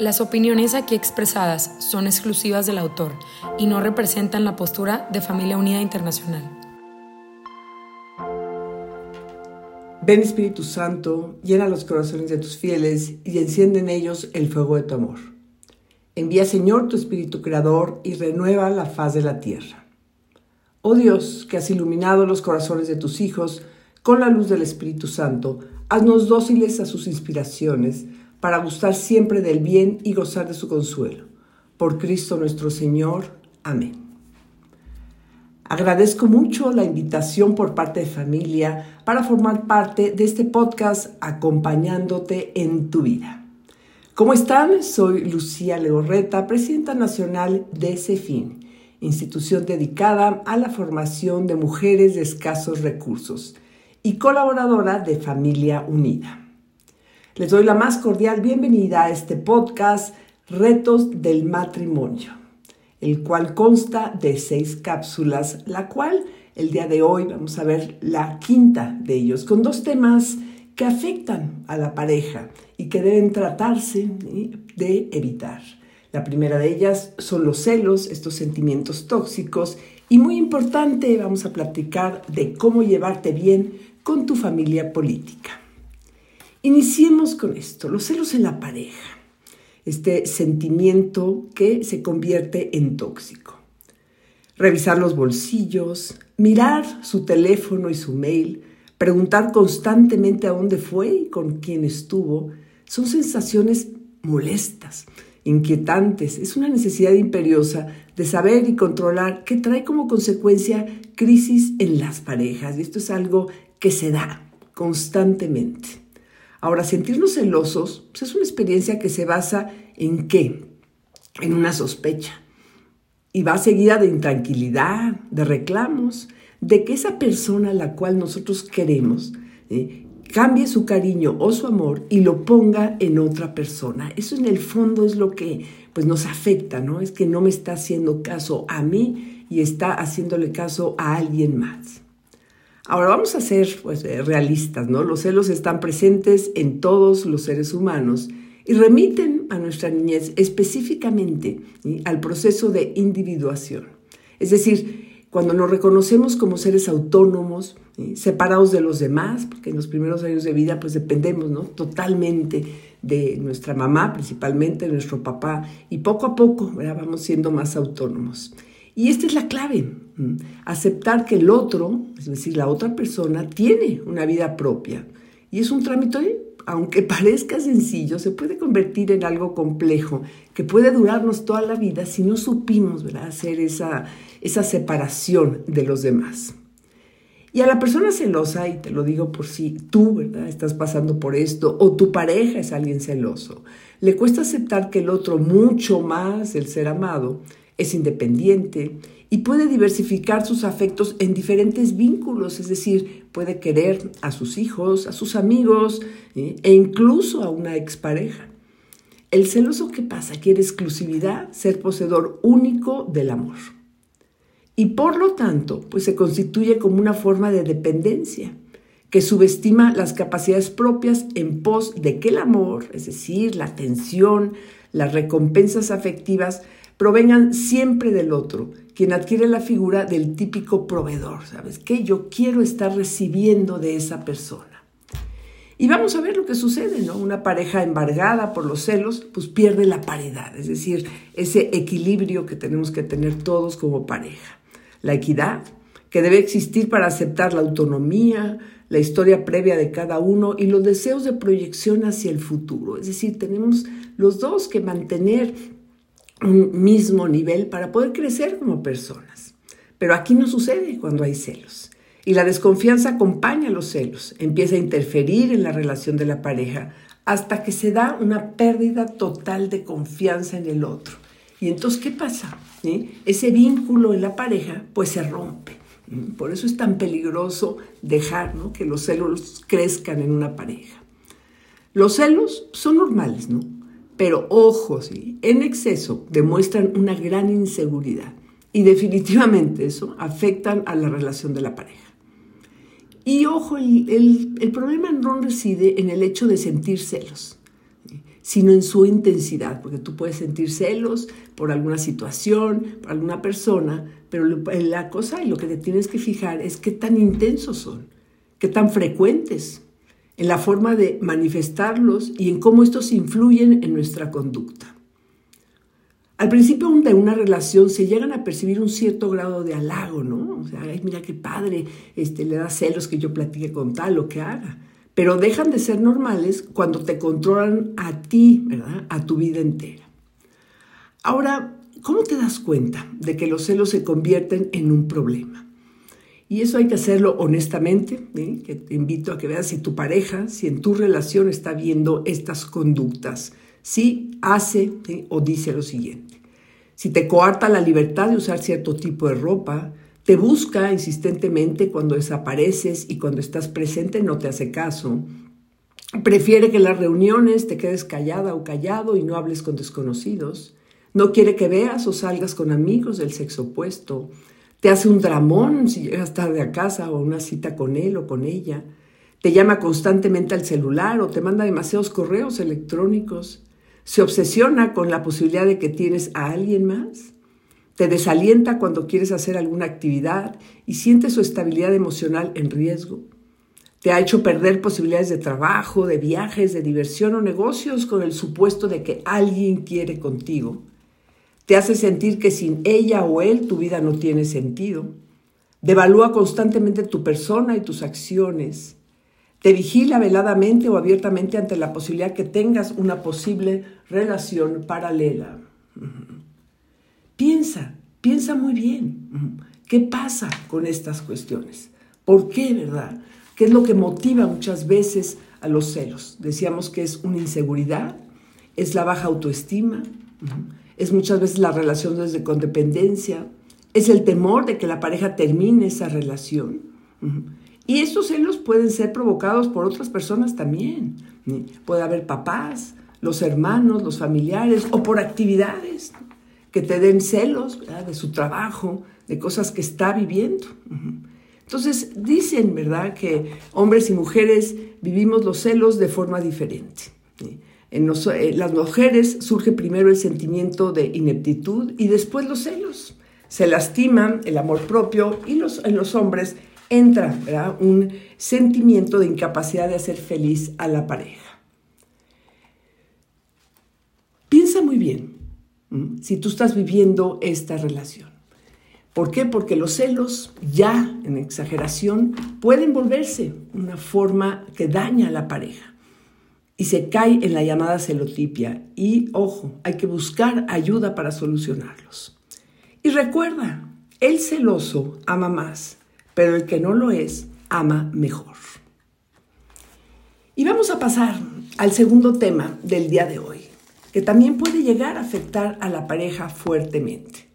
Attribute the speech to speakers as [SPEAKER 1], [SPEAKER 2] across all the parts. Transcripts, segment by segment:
[SPEAKER 1] Las opiniones aquí expresadas son exclusivas del autor y no representan la postura de Familia Unida Internacional.
[SPEAKER 2] Ven Espíritu Santo, llena los corazones de tus fieles y enciende en ellos el fuego de tu amor. Envía Señor tu Espíritu Creador y renueva la faz de la tierra. Oh Dios, que has iluminado los corazones de tus hijos con la luz del Espíritu Santo, haznos dóciles a sus inspiraciones para gustar siempre del bien y gozar de su consuelo. Por Cristo nuestro Señor. Amén. Agradezco mucho la invitación por parte de familia para formar parte de este podcast acompañándote en tu vida. ¿Cómo están? Soy Lucía Leorreta, presidenta nacional de CEFIN, institución dedicada a la formación de mujeres de escasos recursos y colaboradora de Familia Unida. Les doy la más cordial bienvenida a este podcast Retos del Matrimonio el cual consta de seis cápsulas, la cual el día de hoy vamos a ver la quinta de ellos, con dos temas que afectan a la pareja y que deben tratarse de evitar. La primera de ellas son los celos, estos sentimientos tóxicos, y muy importante, vamos a platicar de cómo llevarte bien con tu familia política. Iniciemos con esto, los celos en la pareja este sentimiento que se convierte en tóxico. Revisar los bolsillos, mirar su teléfono y su mail, preguntar constantemente a dónde fue y con quién estuvo, son sensaciones molestas, inquietantes. Es una necesidad imperiosa de saber y controlar que trae como consecuencia crisis en las parejas. Y esto es algo que se da constantemente. Ahora, sentirnos celosos pues, es una experiencia que se basa en qué? En una sospecha. Y va seguida de intranquilidad, de reclamos, de que esa persona a la cual nosotros queremos cambie su cariño o su amor y lo ponga en otra persona. Eso en el fondo es lo que pues, nos afecta, ¿no? Es que no me está haciendo caso a mí y está haciéndole caso a alguien más. Ahora vamos a ser pues, eh, realistas, ¿no? Los celos están presentes en todos los seres humanos y remiten a nuestra niñez específicamente al proceso de individuación. Es decir, cuando nos reconocemos como seres autónomos, separados de los demás, porque en los primeros años de vida pues dependemos ¿no? totalmente de nuestra mamá, principalmente de nuestro papá, y poco a poco vamos siendo más autónomos. Y esta es la clave, aceptar que el otro, es decir, la otra persona, tiene una vida propia. Y es un trámite, aunque parezca sencillo, se puede convertir en algo complejo, que puede durarnos toda la vida si no supimos hacer esa, esa separación de los demás. Y a la persona celosa, y te lo digo por si tú ¿verdad? estás pasando por esto, o tu pareja es alguien celoso, le cuesta aceptar que el otro, mucho más el ser amado, es independiente y puede diversificar sus afectos en diferentes vínculos, es decir, puede querer a sus hijos, a sus amigos e incluso a una expareja. El celoso, ¿qué pasa? Quiere exclusividad, ser poseedor único del amor. Y por lo tanto, pues se constituye como una forma de dependencia que subestima las capacidades propias en pos de que el amor, es decir, la atención, las recompensas afectivas, provengan siempre del otro, quien adquiere la figura del típico proveedor, ¿sabes? Que yo quiero estar recibiendo de esa persona. Y vamos a ver lo que sucede, ¿no? Una pareja embargada por los celos, pues pierde la paridad, es decir, ese equilibrio que tenemos que tener todos como pareja. La equidad, que debe existir para aceptar la autonomía, la historia previa de cada uno y los deseos de proyección hacia el futuro. Es decir, tenemos los dos que mantener un mismo nivel para poder crecer como personas. Pero aquí no sucede cuando hay celos. Y la desconfianza acompaña a los celos, empieza a interferir en la relación de la pareja hasta que se da una pérdida total de confianza en el otro. Y entonces, ¿qué pasa? Ese vínculo en la pareja, pues se rompe. Por eso es tan peligroso dejar que los celos crezcan en una pareja. Los celos son normales, ¿no? Pero ojo, ¿sí? en exceso demuestran una gran inseguridad y definitivamente eso afectan a la relación de la pareja. Y ojo, el, el problema no reside en el hecho de sentir celos sino en su intensidad, porque tú puedes sentir celos por alguna situación, por alguna persona, pero la cosa y lo que te tienes que fijar es qué tan intensos son, qué tan frecuentes, en la forma de manifestarlos y en cómo estos influyen en nuestra conducta. Al principio de una relación se llegan a percibir un cierto grado de halago, ¿no? O sea, Ay, mira qué padre, este, le da celos que yo platique con tal o que haga pero dejan de ser normales cuando te controlan a ti, ¿verdad? A tu vida entera. Ahora, ¿cómo te das cuenta de que los celos se convierten en un problema? Y eso hay que hacerlo honestamente, ¿eh? que te invito a que veas si tu pareja, si en tu relación está viendo estas conductas, si hace ¿eh? o dice lo siguiente. Si te coarta la libertad de usar cierto tipo de ropa, te busca insistentemente cuando desapareces y cuando estás presente no te hace caso. Prefiere que en las reuniones te quedes callada o callado y no hables con desconocidos. No quiere que veas o salgas con amigos del sexo opuesto. Te hace un dramón si llegas tarde a casa o una cita con él o con ella. Te llama constantemente al celular o te manda demasiados correos electrónicos. Se obsesiona con la posibilidad de que tienes a alguien más te desalienta cuando quieres hacer alguna actividad y sientes su estabilidad emocional en riesgo. Te ha hecho perder posibilidades de trabajo, de viajes, de diversión o negocios con el supuesto de que alguien quiere contigo. Te hace sentir que sin ella o él tu vida no tiene sentido. Devalúa constantemente tu persona y tus acciones. Te vigila veladamente o abiertamente ante la posibilidad que tengas una posible relación paralela. Piensa, piensa muy bien. ¿Qué pasa con estas cuestiones? ¿Por qué, verdad? ¿Qué es lo que motiva muchas veces a los celos? Decíamos que es una inseguridad, es la baja autoestima, es muchas veces la relación desde codependencia, es el temor de que la pareja termine esa relación. Y estos celos pueden ser provocados por otras personas también. Puede haber papás, los hermanos, los familiares o por actividades que te den celos de su trabajo, de cosas que está viviendo. Entonces dicen, ¿verdad?, que hombres y mujeres vivimos los celos de forma diferente. En, eh, las mujeres surge primero el sentimiento de ineptitud y después los celos. Se lastiman el amor propio y los, en los hombres entra un sentimiento de incapacidad de hacer feliz a la pareja. Piensa muy bien, si tú estás viviendo esta relación. ¿Por qué? Porque los celos, ya en exageración, pueden volverse una forma que daña a la pareja y se cae en la llamada celotipia. Y ojo, hay que buscar ayuda para solucionarlos. Y recuerda, el celoso ama más, pero el que no lo es, ama mejor. Y vamos a pasar al segundo tema del día de hoy que también puede llegar a afectar a la pareja fuertemente.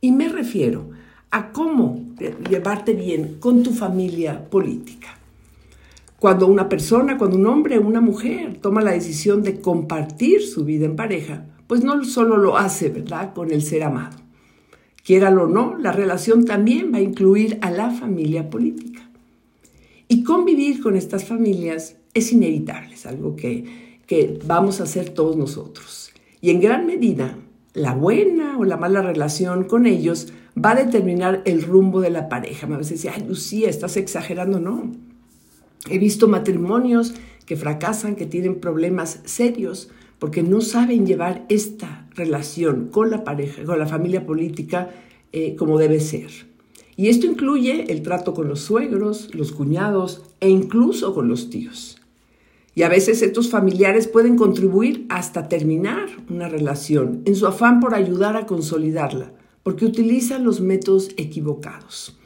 [SPEAKER 2] Y me refiero a cómo llevarte bien con tu familia política. Cuando una persona, cuando un hombre una mujer toma la decisión de compartir su vida en pareja, pues no solo lo hace, ¿verdad?, con el ser amado. Quiéralo o no, la relación también va a incluir a la familia política. Y convivir con estas familias es inevitable, es algo que, que vamos a hacer todos nosotros. Y en gran medida, la buena o la mala relación con ellos va a determinar el rumbo de la pareja. A veces dice, ay, Lucía, estás exagerando. No. He visto matrimonios que fracasan, que tienen problemas serios, porque no saben llevar esta relación con la pareja, con la familia política, eh, como debe ser. Y esto incluye el trato con los suegros, los cuñados e incluso con los tíos. Y a veces estos familiares pueden contribuir hasta terminar una relación en su afán por ayudar a consolidarla, porque utilizan los métodos equivocados.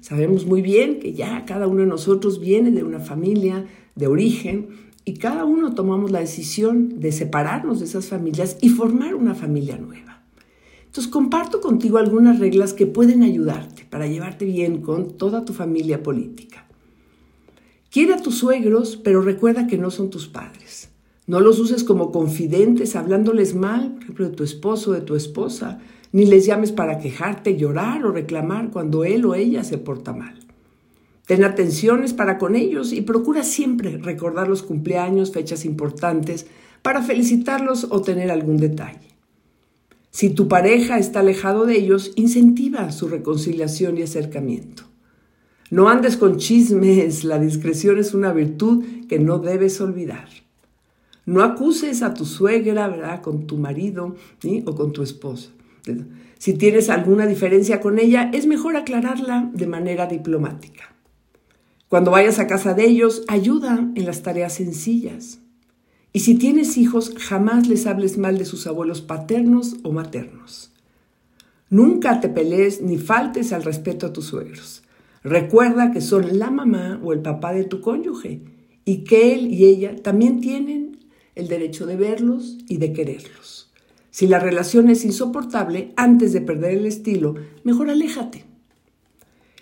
[SPEAKER 2] Sabemos muy bien que ya cada uno de nosotros viene de una familia de origen y cada uno tomamos la decisión de separarnos de esas familias y formar una familia nueva. Entonces comparto contigo algunas reglas que pueden ayudarte para llevarte bien con toda tu familia política. Quiere a tus suegros, pero recuerda que no son tus padres. No los uses como confidentes hablándoles mal, por ejemplo, de tu esposo o de tu esposa, ni les llames para quejarte, llorar o reclamar cuando él o ella se porta mal. Ten atenciones para con ellos y procura siempre recordar los cumpleaños, fechas importantes, para felicitarlos o tener algún detalle. Si tu pareja está alejado de ellos, incentiva su reconciliación y acercamiento. No andes con chismes, la discreción es una virtud que no debes olvidar. No acuses a tu suegra, ¿verdad?, con tu marido o con tu esposa. Si tienes alguna diferencia con ella, es mejor aclararla de manera diplomática. Cuando vayas a casa de ellos, ayuda en las tareas sencillas. Y si tienes hijos, jamás les hables mal de sus abuelos paternos o maternos. Nunca te pelees ni faltes al respeto a tus suegros. Recuerda que son la mamá o el papá de tu cónyuge y que él y ella también tienen el derecho de verlos y de quererlos. Si la relación es insoportable, antes de perder el estilo, mejor aléjate.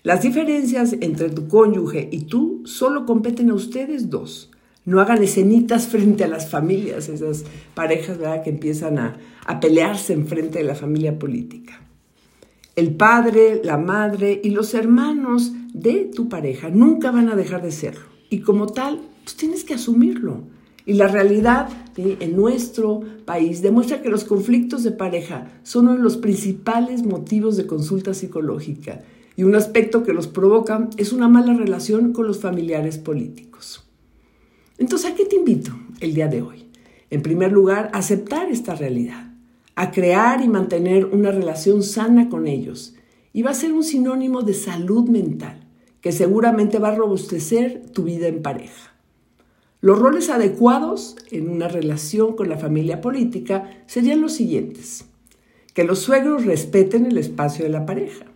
[SPEAKER 2] Las diferencias entre tu cónyuge y tú solo competen a ustedes dos. No hagan escenitas frente a las familias, esas parejas que empiezan a, a pelearse en frente de la familia política. El padre, la madre y los hermanos de tu pareja nunca van a dejar de serlo. Y como tal, pues tienes que asumirlo. Y la realidad en nuestro país demuestra que los conflictos de pareja son uno de los principales motivos de consulta psicológica y un aspecto que los provoca es una mala relación con los familiares políticos. Entonces, ¿a qué te invito el día de hoy? En primer lugar, a aceptar esta realidad, a crear y mantener una relación sana con ellos. Y va a ser un sinónimo de salud mental, que seguramente va a robustecer tu vida en pareja. Los roles adecuados en una relación con la familia política serían los siguientes. Que los suegros respeten el espacio de la pareja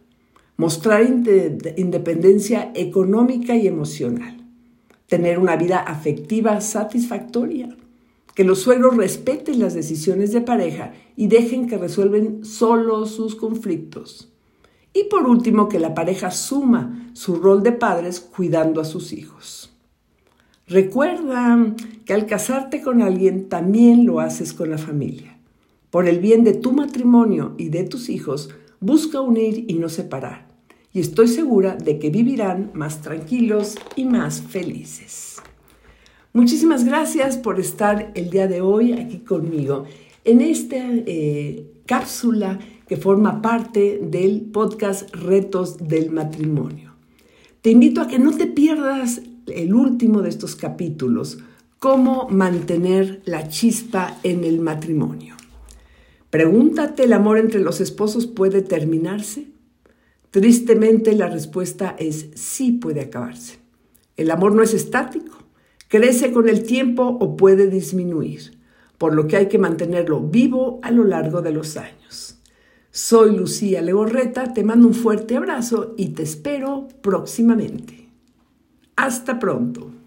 [SPEAKER 2] mostrar independencia económica y emocional, tener una vida afectiva satisfactoria, que los suegros respeten las decisiones de pareja y dejen que resuelven solo sus conflictos. Y por último, que la pareja suma su rol de padres cuidando a sus hijos. Recuerda que al casarte con alguien también lo haces con la familia. Por el bien de tu matrimonio y de tus hijos, busca unir y no separar y estoy segura de que vivirán más tranquilos y más felices. Muchísimas gracias por estar el día de hoy aquí conmigo en esta eh, cápsula que forma parte del podcast Retos del Matrimonio. Te invito a que no te pierdas el último de estos capítulos, cómo mantener la chispa en el matrimonio. Pregúntate, ¿el amor entre los esposos puede terminarse? Tristemente la respuesta es sí puede acabarse. El amor no es estático, crece con el tiempo o puede disminuir, por lo que hay que mantenerlo vivo a lo largo de los años. Soy Lucía Legorreta, te mando un fuerte abrazo y te espero próximamente. Hasta pronto.